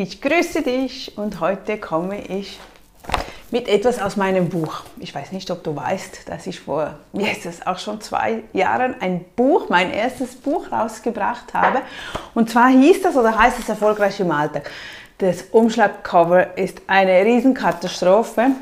Ich grüße dich und heute komme ich mit etwas aus meinem Buch. Ich weiß nicht, ob du weißt, dass ich vor, jetzt ist auch schon zwei Jahren, ein Buch, mein erstes Buch rausgebracht habe. Und zwar hieß das oder heißt es Erfolgreich im Alltag. Das Umschlagcover ist eine Riesenkatastrophe.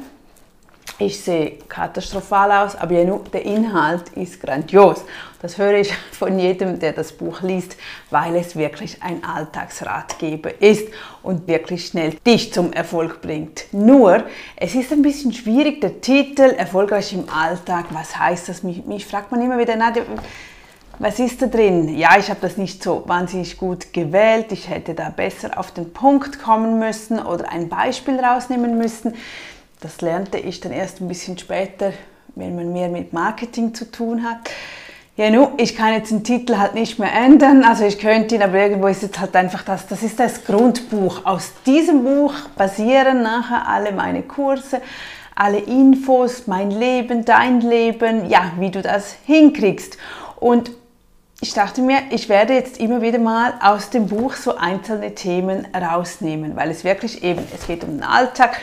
Ich sehe katastrophal aus, aber der Inhalt ist grandios. Das höre ich von jedem, der das Buch liest, weil es wirklich ein Alltagsratgeber ist und wirklich schnell dich zum Erfolg bringt. Nur, es ist ein bisschen schwierig, der Titel Erfolgreich im Alltag, was heißt das? Mich, mich fragt man immer wieder, Nadja, was ist da drin? Ja, ich habe das nicht so wahnsinnig gut gewählt. Ich hätte da besser auf den Punkt kommen müssen oder ein Beispiel rausnehmen müssen. Das lernte ich dann erst ein bisschen später, wenn man mehr mit Marketing zu tun hat. Ja, nu, ich kann jetzt den Titel halt nicht mehr ändern, also ich könnte ihn, aber irgendwo ist jetzt halt einfach das, das ist das Grundbuch. Aus diesem Buch basieren nachher alle meine Kurse, alle Infos, mein Leben, dein Leben, ja, wie du das hinkriegst. Und ich dachte mir, ich werde jetzt immer wieder mal aus dem Buch so einzelne Themen rausnehmen, weil es wirklich eben, es geht um den Alltag,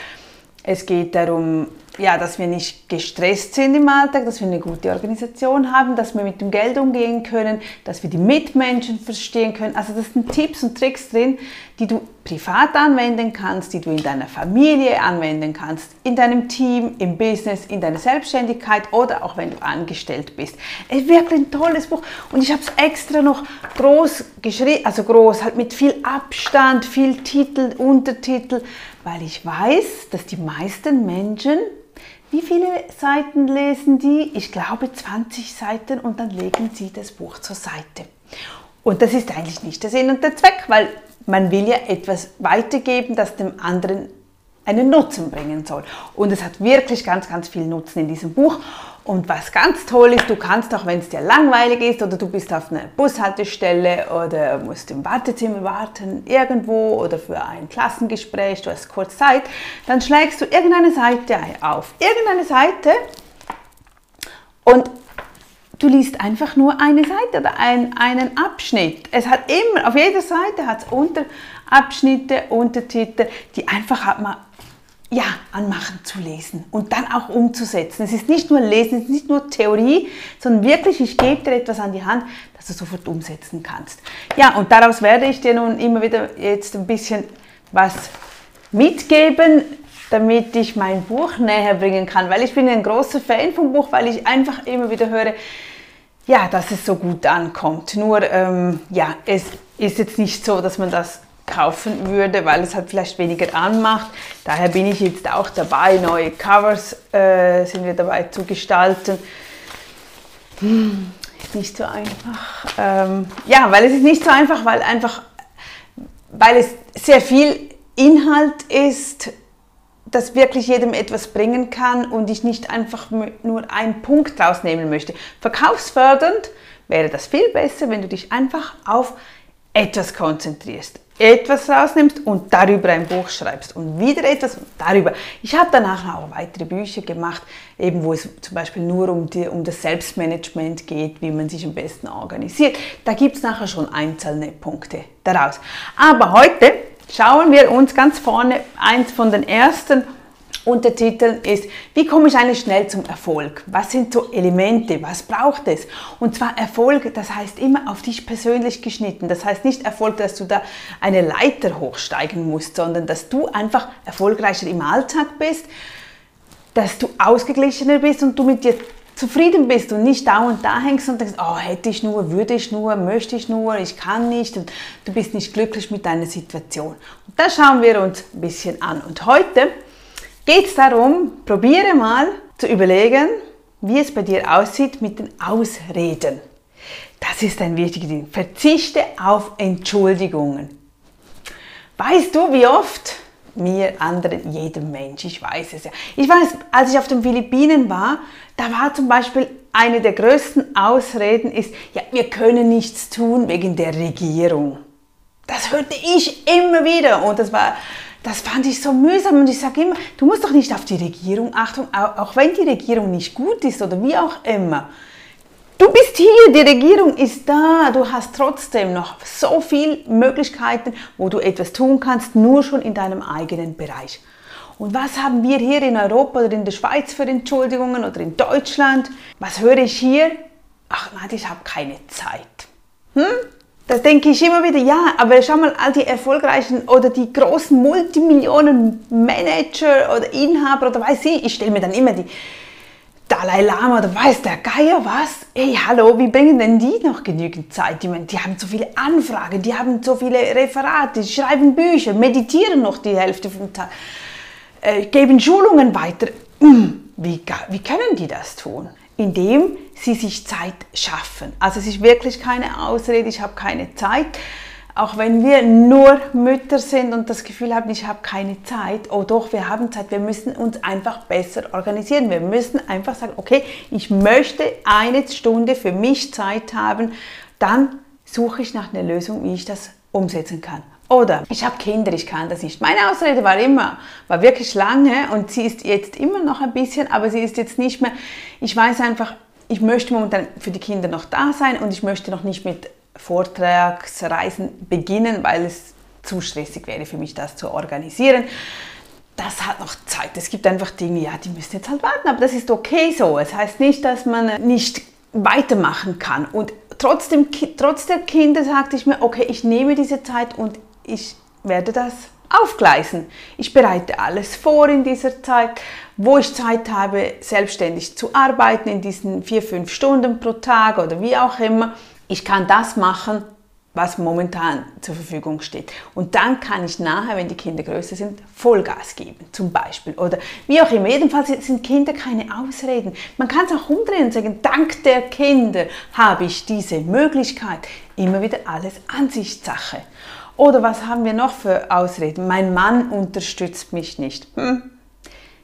es geht darum, ja, dass wir nicht gestresst sind im Alltag, dass wir eine gute Organisation haben, dass wir mit dem Geld umgehen können, dass wir die Mitmenschen verstehen können. Also das sind Tipps und Tricks drin, die du privat anwenden kannst, die du in deiner Familie anwenden kannst, in deinem Team, im Business, in deiner Selbstständigkeit oder auch wenn du angestellt bist. Es ist wirklich ein tolles Buch und ich habe es extra noch groß geschrieben, also groß, halt mit viel Abstand, viel Titel, Untertitel, weil ich weiß, dass die meisten Menschen wie viele Seiten lesen die? Ich glaube 20 Seiten und dann legen sie das Buch zur Seite. Und das ist eigentlich nicht der Sinn und der Zweck, weil man will ja etwas weitergeben, das dem anderen einen Nutzen bringen soll. Und es hat wirklich ganz, ganz viel Nutzen in diesem Buch. Und was ganz toll ist, du kannst auch, wenn es dir langweilig ist oder du bist auf einer Bushaltestelle oder musst im Wartezimmer warten irgendwo oder für ein Klassengespräch, du hast kurz Zeit, dann schlägst du irgendeine Seite auf. Irgendeine Seite und du liest einfach nur eine Seite oder ein, einen Abschnitt. Es hat immer, auf jeder Seite hat es Unterabschnitte, Untertitel, die einfach hat man ja, anmachen zu lesen und dann auch umzusetzen. Es ist nicht nur Lesen, es ist nicht nur Theorie, sondern wirklich, ich gebe dir etwas an die Hand, das du sofort umsetzen kannst. Ja, und daraus werde ich dir nun immer wieder jetzt ein bisschen was mitgeben, damit ich mein Buch näher bringen kann, weil ich bin ein großer Fan vom Buch, weil ich einfach immer wieder höre, ja, dass es so gut ankommt. Nur, ähm, ja, es ist jetzt nicht so, dass man das kaufen würde, weil es halt vielleicht weniger anmacht. Daher bin ich jetzt auch dabei, neue Covers äh, sind wir dabei zu gestalten. Hm, ist nicht so einfach. Ähm, ja, weil es ist nicht so einfach, weil einfach, weil es sehr viel Inhalt ist, das wirklich jedem etwas bringen kann und ich nicht einfach nur einen Punkt rausnehmen möchte. Verkaufsfördernd wäre das viel besser, wenn du dich einfach auf etwas konzentrierst, etwas rausnimmst und darüber ein Buch schreibst und wieder etwas darüber. Ich habe danach auch weitere Bücher gemacht, eben wo es zum Beispiel nur um, die, um das Selbstmanagement geht, wie man sich am besten organisiert. Da gibt es nachher schon einzelne Punkte daraus. Aber heute schauen wir uns ganz vorne eins von den ersten Untertitel ist, wie komme ich eigentlich schnell zum Erfolg? Was sind so Elemente? Was braucht es? Und zwar Erfolg, das heißt immer auf dich persönlich geschnitten. Das heißt nicht Erfolg, dass du da eine Leiter hochsteigen musst, sondern dass du einfach erfolgreicher im Alltag bist, dass du ausgeglichener bist und du mit dir zufrieden bist und nicht dauernd da hängst und denkst, oh, hätte ich nur, würde ich nur, möchte ich nur, ich kann nicht und du bist nicht glücklich mit deiner Situation. Und das schauen wir uns ein bisschen an. Und heute geht es darum, probiere mal zu überlegen, wie es bei dir aussieht mit den Ausreden. Das ist ein wichtiges Ding. Verzichte auf Entschuldigungen. Weißt du, wie oft mir, anderen, jedem Mensch, ich weiß es ja. Ich weiß, als ich auf den Philippinen war, da war zum Beispiel eine der größten Ausreden ist, ja, wir können nichts tun wegen der Regierung. Das hörte ich immer wieder und das war das fand ich so mühsam und ich sage immer, du musst doch nicht auf die Regierung achten, auch wenn die Regierung nicht gut ist oder wie auch immer. Du bist hier, die Regierung ist da, du hast trotzdem noch so viele Möglichkeiten, wo du etwas tun kannst, nur schon in deinem eigenen Bereich. Und was haben wir hier in Europa oder in der Schweiz für Entschuldigungen oder in Deutschland? Was höre ich hier? Ach nein, ich habe keine Zeit. Hm? Da denke ich immer wieder, ja, aber schau mal, all die erfolgreichen oder die großen Multimillionen Manager oder Inhaber oder weiß ich, ich stelle mir dann immer die Dalai Lama oder weiß der Geier was? Ey, hallo, wie bringen denn die noch genügend Zeit? Die, die haben so viele Anfragen, die haben so viele Referate, die schreiben Bücher, meditieren noch die Hälfte vom Tag, äh, geben Schulungen weiter. Hm, wie, wie können die das tun? Indem sie sich Zeit schaffen. Also es ist wirklich keine Ausrede, ich habe keine Zeit. Auch wenn wir nur Mütter sind und das Gefühl haben, ich habe keine Zeit, oh doch, wir haben Zeit, wir müssen uns einfach besser organisieren. Wir müssen einfach sagen, okay, ich möchte eine Stunde für mich Zeit haben, dann suche ich nach einer Lösung, wie ich das umsetzen kann. Oder ich habe Kinder, ich kann das nicht. Meine Ausrede war immer, war wirklich lange und sie ist jetzt immer noch ein bisschen, aber sie ist jetzt nicht mehr, ich weiß einfach, ich möchte momentan für die Kinder noch da sein und ich möchte noch nicht mit Vortragsreisen beginnen, weil es zu stressig wäre für mich, das zu organisieren. Das hat noch Zeit. Es gibt einfach Dinge, ja, die müssen jetzt halt warten, aber das ist okay so. Es heißt nicht, dass man nicht weitermachen kann. Und trotzdem, trotz der Kinder sagte ich mir, okay, ich nehme diese Zeit und ich werde das aufgleisen. Ich bereite alles vor in dieser Zeit, wo ich Zeit habe, selbstständig zu arbeiten, in diesen vier, fünf Stunden pro Tag oder wie auch immer ich kann das machen, was momentan zur Verfügung steht. Und dann kann ich nachher, wenn die Kinder größer sind, Vollgas geben, zum Beispiel. Oder wie auch immer. Jedenfalls sind Kinder keine Ausreden. Man kann es auch umdrehen und sagen, dank der Kinder habe ich diese Möglichkeit. Immer wieder alles Ansichtssache. Oder was haben wir noch für Ausreden? Mein Mann unterstützt mich nicht. Hm.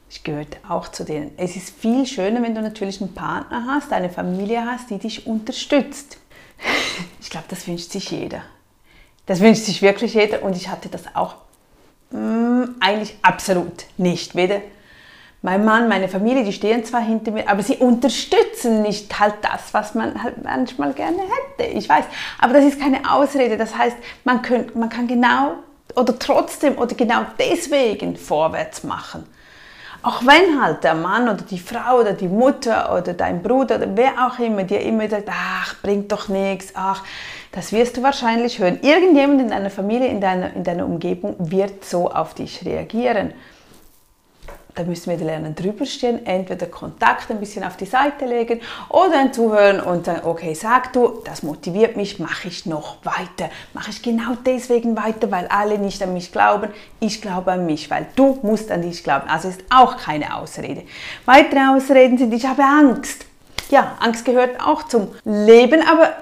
Ich gehöre auch zu denen. Es ist viel schöner, wenn du natürlich einen Partner hast, eine Familie hast, die dich unterstützt. Ich glaube, das wünscht sich jeder. Das wünscht sich wirklich jeder und ich hatte das auch mh, mm, eigentlich absolut nicht. Weder mein Mann, meine Familie, die stehen zwar hinter mir, aber sie unterstützen nicht halt das, was man halt manchmal gerne hätte. Ich weiß, aber das ist keine Ausrede. Das heißt, man, könnt, man kann genau oder trotzdem oder genau deswegen vorwärts machen. Auch wenn halt der Mann oder die Frau oder die Mutter oder dein Bruder oder wer auch immer dir immer sagt, ach, bringt doch nichts, ach, das wirst du wahrscheinlich hören. Irgendjemand in deiner Familie, in deiner, in deiner Umgebung wird so auf dich reagieren da müssen wir lernen, drüber stehen, entweder Kontakt ein bisschen auf die Seite legen oder Zuhören und sagen, okay, sag du, das motiviert mich, mache ich noch weiter. Mache ich genau deswegen weiter, weil alle nicht an mich glauben. Ich glaube an mich, weil du musst an dich glauben. Also ist auch keine Ausrede. Weitere Ausreden sind, ich habe Angst. Ja, Angst gehört auch zum Leben, aber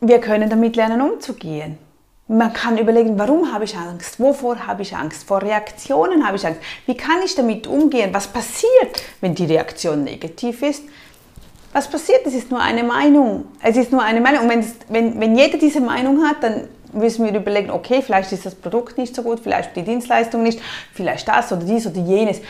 wir können damit lernen, umzugehen. Man kann überlegen, warum habe ich Angst? Wovor habe ich Angst? Vor Reaktionen habe ich Angst. Wie kann ich damit umgehen? Was passiert, wenn die Reaktion negativ ist? Was passiert? Es ist nur eine Meinung. Es ist nur eine Meinung. Und wenn, wenn, wenn jeder diese Meinung hat, dann müssen wir überlegen, okay, vielleicht ist das Produkt nicht so gut, vielleicht die Dienstleistung nicht, vielleicht das oder dies oder jenes.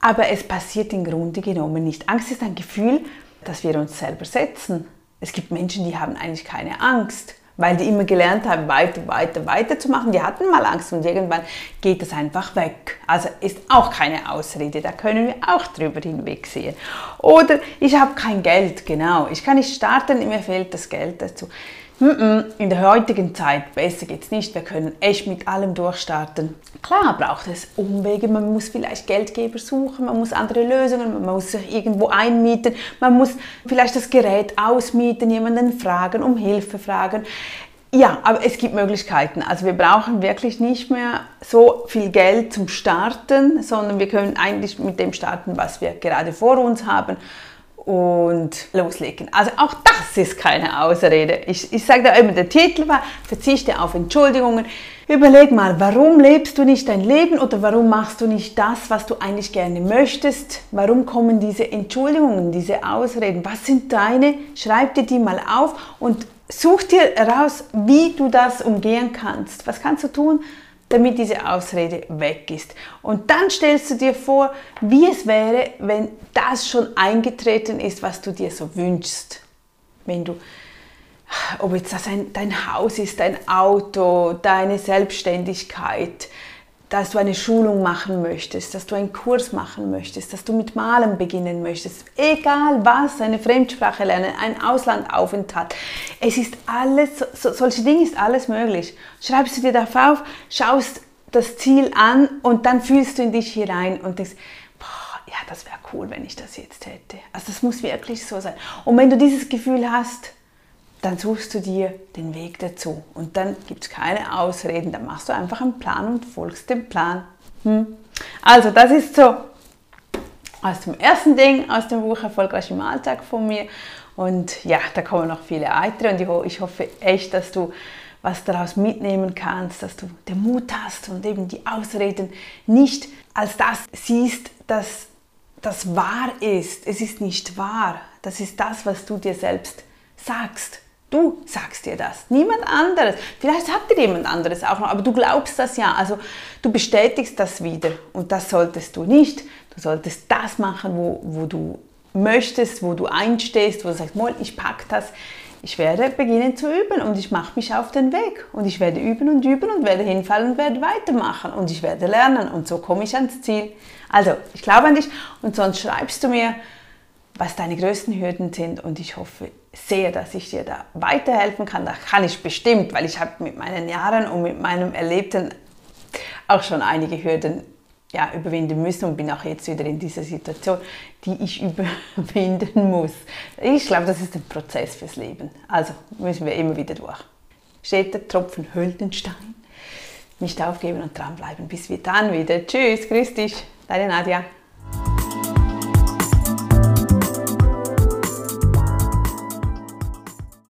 Aber es passiert im Grunde genommen nicht. Angst ist ein Gefühl, das wir uns selber setzen. Es gibt Menschen, die haben eigentlich keine Angst weil die immer gelernt haben, weiter, weiter, weiter zu machen. Die hatten mal Angst und irgendwann geht das einfach weg. Also ist auch keine Ausrede, da können wir auch drüber hinwegsehen. Oder ich habe kein Geld, genau, ich kann nicht starten, mir fehlt das Geld dazu. In der heutigen Zeit, besser geht es nicht, wir können echt mit allem durchstarten. Klar braucht es Umwege, man muss vielleicht Geldgeber suchen, man muss andere Lösungen, man muss sich irgendwo einmieten, man muss vielleicht das Gerät ausmieten, jemanden fragen, um Hilfe fragen. Ja, aber es gibt Möglichkeiten. Also wir brauchen wirklich nicht mehr so viel Geld zum Starten, sondern wir können eigentlich mit dem starten, was wir gerade vor uns haben und loslegen. Also auch das ist keine Ausrede. Ich, ich sage da immer, der Titel war, verzichte auf Entschuldigungen. Überleg mal, warum lebst du nicht dein Leben oder warum machst du nicht das, was du eigentlich gerne möchtest? Warum kommen diese Entschuldigungen, diese Ausreden? Was sind deine? Schreib dir die mal auf und such dir heraus, wie du das umgehen kannst. Was kannst du tun? Damit diese Ausrede weg ist. Und dann stellst du dir vor, wie es wäre, wenn das schon eingetreten ist, was du dir so wünschst. wenn du, ob jetzt das ein, dein Haus ist, dein Auto, deine Selbstständigkeit, dass du eine Schulung machen möchtest, dass du einen Kurs machen möchtest, dass du mit Malen beginnen möchtest, egal was, eine Fremdsprache lernen, ein Auslandaufenthalt. Es ist alles, so, solche Dinge ist alles möglich. Schreibst du dir darauf auf, schaust das Ziel an und dann fühlst du in dich hinein und denkst, boah, ja, das wäre cool, wenn ich das jetzt hätte. Also das muss wirklich so sein. Und wenn du dieses Gefühl hast, dann suchst du dir den Weg dazu. Und dann gibt es keine Ausreden, dann machst du einfach einen Plan und folgst dem Plan. Hm. Also das ist so aus dem ersten Ding aus dem Buch Erfolgreich im Alltag von mir. Und ja, da kommen noch viele weitere und ich hoffe echt, dass du was daraus mitnehmen kannst, dass du den Mut hast und eben die Ausreden nicht als das siehst, dass das wahr ist. Es ist nicht wahr. Das ist das, was du dir selbst sagst. Du sagst dir das, niemand anderes. Vielleicht sagt dir jemand anderes auch noch, aber du glaubst das ja. Also du bestätigst das wieder und das solltest du nicht. Du solltest das machen, wo, wo du möchtest, wo du einstehst, wo du sagst, ich packe das. Ich werde beginnen zu üben und ich mache mich auf den Weg und ich werde üben und üben und werde hinfallen und werde weitermachen und ich werde lernen und so komme ich ans Ziel. Also, ich glaube an dich und sonst schreibst du mir, was deine größten Hürden sind und ich hoffe sehr, dass ich dir da weiterhelfen kann. Da kann ich bestimmt, weil ich habe mit meinen Jahren und mit meinem Erlebten auch schon einige Hürden ja, überwinden müssen und bin auch jetzt wieder in dieser Situation, die ich überwinden muss. Ich glaube, das ist ein Prozess fürs Leben. Also müssen wir immer wieder durch. Steht der Tropfen hüllt. Nicht aufgeben und dranbleiben. Bis wir dann wieder. Tschüss, grüß dich, deine Nadja.